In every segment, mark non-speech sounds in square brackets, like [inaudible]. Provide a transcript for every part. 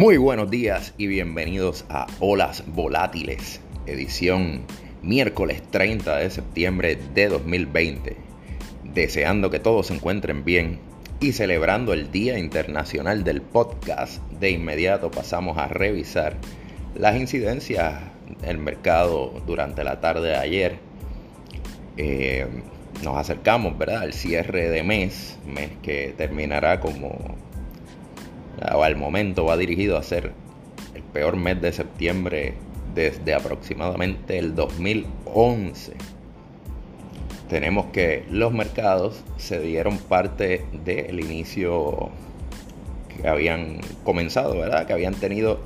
Muy buenos días y bienvenidos a Olas Volátiles, edición miércoles 30 de septiembre de 2020. Deseando que todos se encuentren bien y celebrando el Día Internacional del Podcast, de inmediato pasamos a revisar las incidencias del mercado durante la tarde de ayer. Eh, nos acercamos, ¿verdad?, al cierre de mes, mes que terminará como al momento va dirigido a ser el peor mes de septiembre desde aproximadamente el 2011. Tenemos que los mercados se dieron parte del inicio que habían comenzado, ¿verdad? Que habían tenido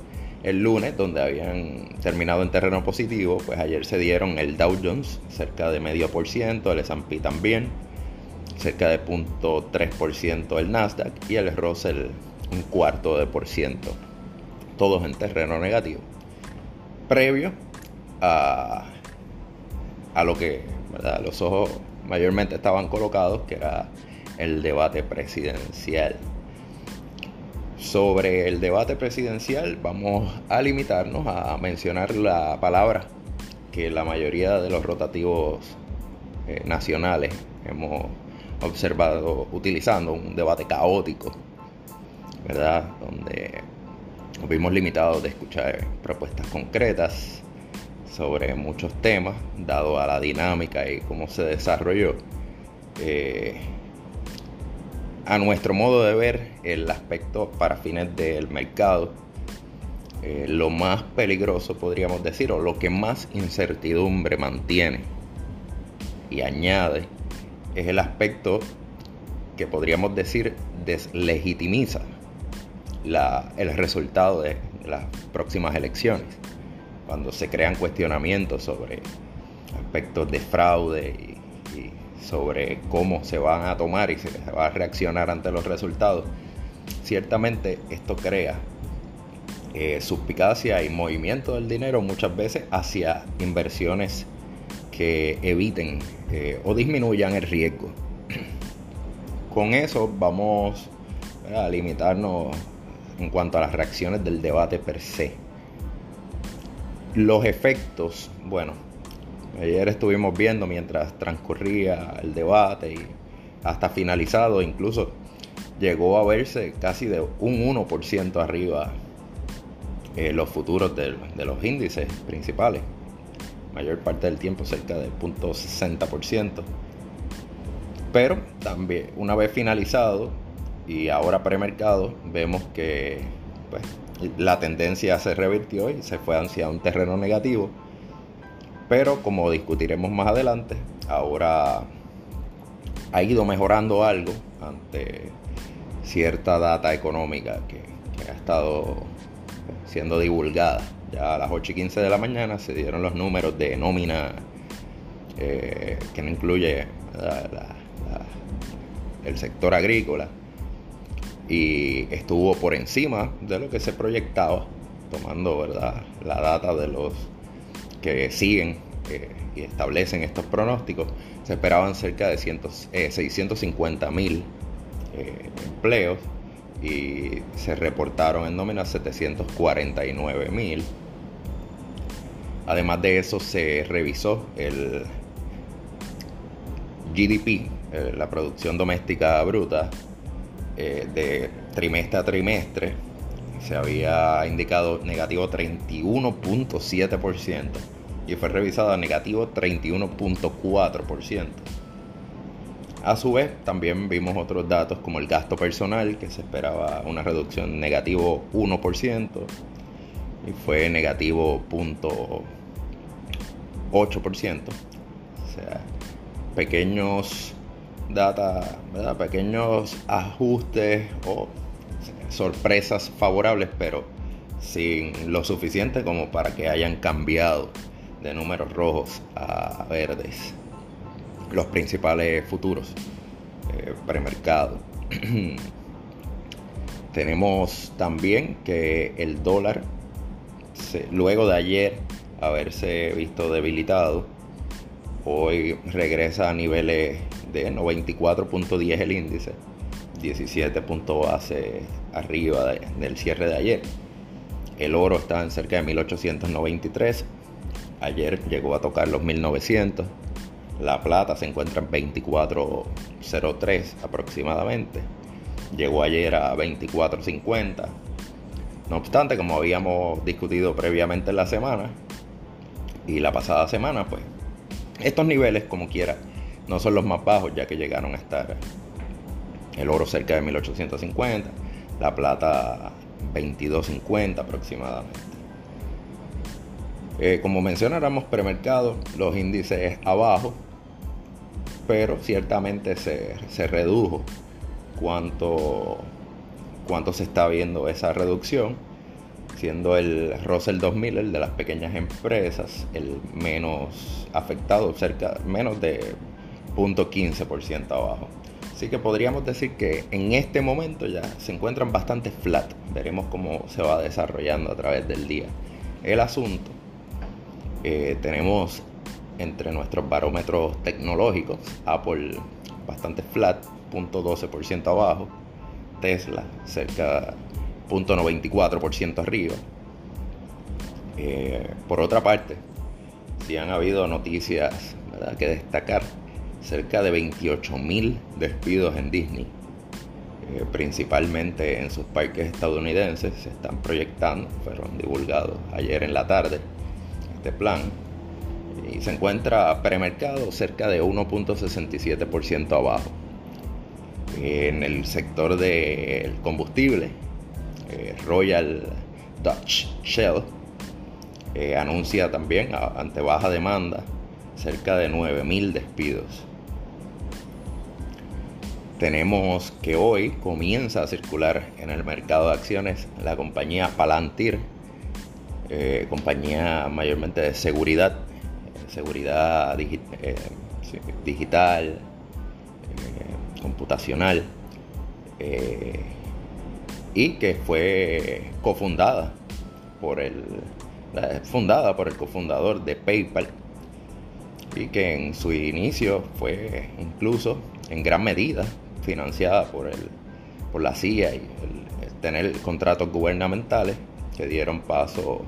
el lunes, donde habían terminado en terreno positivo, pues ayer se dieron el Dow Jones cerca de medio por ciento, el S&P también, cerca de 0.3% el Nasdaq y el Russell un cuarto de por ciento, todos en terreno negativo, previo a, a lo que los ojos mayormente estaban colocados, que era el debate presidencial. Sobre el debate presidencial vamos a limitarnos a mencionar la palabra que la mayoría de los rotativos eh, nacionales hemos observado utilizando, un debate caótico ¿verdad? Donde nos vimos limitados de escuchar propuestas concretas sobre muchos temas, dado a la dinámica y cómo se desarrolló. Eh, a nuestro modo de ver, el aspecto para fines del mercado, eh, lo más peligroso podríamos decir, o lo que más incertidumbre mantiene y añade, es el aspecto que podríamos decir deslegitimiza el resultado de las próximas elecciones, cuando se crean cuestionamientos sobre aspectos de fraude y, sobre cómo se van a tomar y se va a reaccionar ante los resultados, ciertamente esto crea eh, suspicacia y movimiento del dinero muchas veces hacia inversiones que eviten eh, o disminuyan el riesgo. [clears throat] Con eso vamos a limitarnos en cuanto a las reacciones del debate per se. Los efectos, bueno, ayer estuvimos viendo mientras transcurría el debate y hasta finalizado, incluso llegó a verse casi de un 1% arriba eh, los futuros de, de, los índices principales. Mayor parte del tiempo cerca del 0.60%. Pero también, una vez finalizado, y ahora premercado vemos que pues, la tendencia se revirtió y se fue hacia un terreno negativo. Pero como discutiremos más adelante, ahora ha ido mejorando algo ante cierta data económica que, ha estado siendo divulgada. Ya a las 8 y 15 de la mañana se dieron los números de nómina eh, que no incluye el sector agrícola y estuvo por encima de lo que se proyectaba, tomando ¿verdad? la data de los que siguen eh, y establecen estos pronósticos. Se esperaban cerca de 650 eh, mil eh, empleos y se reportaron en nómina 749 mil. Además de eso se revisó el GDP, la producción doméstica bruta eh, de trimestre a trimestre se había indicado negativo 31.7% y fue revisado a negativo 31.4%. A su vez, también vimos otros datos como el gasto personal, que se esperaba una reducción negativo 1% y fue negativo 0.8%. O sea, pequeños data, pequeños ajustes o sorpresas favorables, pero sin lo suficiente como para que hayan cambiado de números rojos a verdes los principales futuros eh, premercado. [clears throat] Tenemos también que el dólar, luego de ayer haberse visto debilitado, hoy regresa a niveles de 94.10 el índice, 17 puntos arriba del cierre de ayer. El oro está en cerca de 1893. Ayer llegó a tocar los 1900. La plata se encuentra en 2403 aproximadamente. Llegó ayer a 2450. No obstante, como habíamos discutido previamente en la semana y la pasada semana, pues estos niveles, como quiera, no son los más bajos, ya que llegaron a estar el oro cerca de 1850, la plata 2250 aproximadamente. Eh, como mencionáramos premercado, los índices abajo, pero ciertamente se, se redujo cuánto cuánto se está viendo esa reducción, siendo el Russell 2000, el de las pequeñas empresas, el menos afectado, cerca menos de 0.15% abajo. Así que podríamos decir que en este momento ya se encuentran bastante flat. Veremos cómo se va desarrollando a través del día el asunto. Eh, tenemos entre nuestros barómetros tecnológicos Apple bastante flat, 0.12% abajo. Tesla cerca 0.94% arriba. Eh, por otra parte, si han habido noticias que destacar, cerca de 28.000 despidos en Disney, eh, principalmente en sus parques estadounidenses, se están proyectando, fueron divulgados ayer en la tarde este plan, y se encuentra premercado cerca de 1.67% abajo. En el sector del combustible, eh, Royal Dutch Shell eh, anuncia también ante baja demanda cerca de 9.000 despidos. Tenemos que hoy comienza a circular en el mercado de acciones la compañía Palantir, eh, compañía mayormente de seguridad, seguridad digital, computacional y que fue cofundada por el fundada por el cofundador de PayPal y que en su inicio fue incluso en gran medida financiada por el por la CIA y tener contratos gubernamentales que dieron paso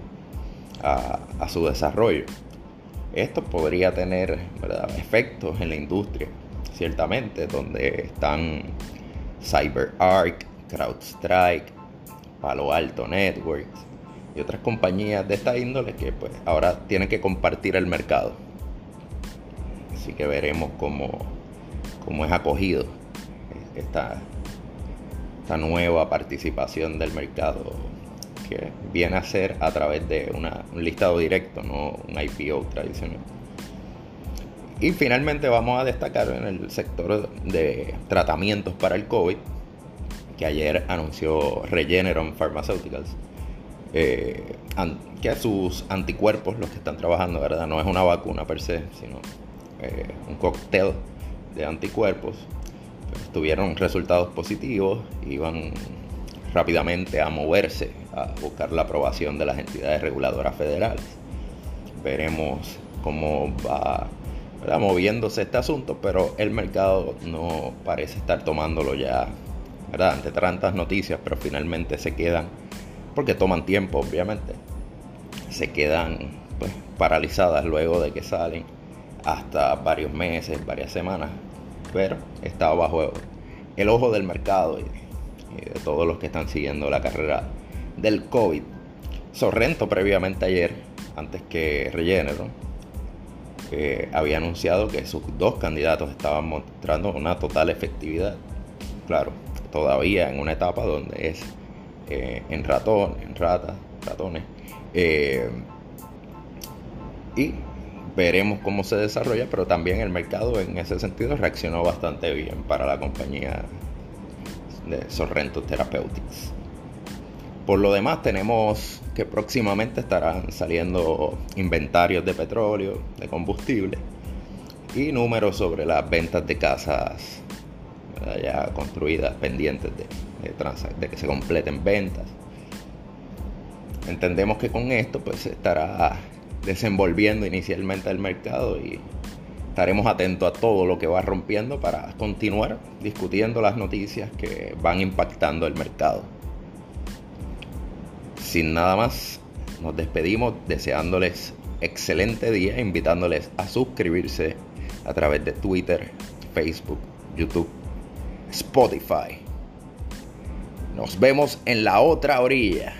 a, su desarrollo. Esto podría tener efectos en la industria ciertamente, donde están CyberArk, CrowdStrike, Palo Alto Networks y otras compañías de esta índole que pues ahora tienen que compartir el mercado. Así que veremos cómo, cómo es acogido esta, esta nueva participación del mercado que viene a ser a través de un listado directo, no un IPO tradicional. Y finalmente vamos a destacar en el sector de tratamientos para el COVID, que ayer anunció Regeneron Pharmaceuticals, eh, que sus anticuerpos, los que están trabajando, ¿verdad? No es una vacuna per se, sino eh, un cóctel de anticuerpos. Tuvieron resultados positivos, iban rápidamente a moverse a buscar la aprobación de las entidades reguladoras federales. Veremos cómo va moviéndose este asunto, pero el mercado no parece estar tomándolo ya, ¿verdad? Ante tantas noticias, pero finalmente se quedan, porque toman tiempo, obviamente, se quedan pues, paralizadas luego de que salen hasta varios meses, varias semanas, pero está bajo el ojo del mercado y, de todos los que están siguiendo la carrera del COVID. Sorrento previamente ayer, antes que Regeneron, había anunciado que sus dos candidatos estaban mostrando una total efectividad. Claro, todavía en una etapa donde es eh, en ratón, en ratas, ratones. Eh, y veremos cómo se desarrolla, pero también el mercado en ese sentido reaccionó bastante bien para la compañía de Sorrento Therapeutics. Por lo demás, tenemos que próximamente estarán saliendo inventarios de petróleo, de combustible y números sobre las ventas de casas ya construidas, pendientes de, de, que se completen ventas. Entendemos que con esto pues se estará desenvolviendo inicialmente el mercado y estaremos atentos a todo lo que va rompiendo para continuar discutiendo las noticias que van impactando el mercado. sin nada más, nos despedimos deseándoles excelente día, invitándoles a suscribirse a través de Twitter, Facebook, YouTube, Spotify. Nos vemos en la otra orilla.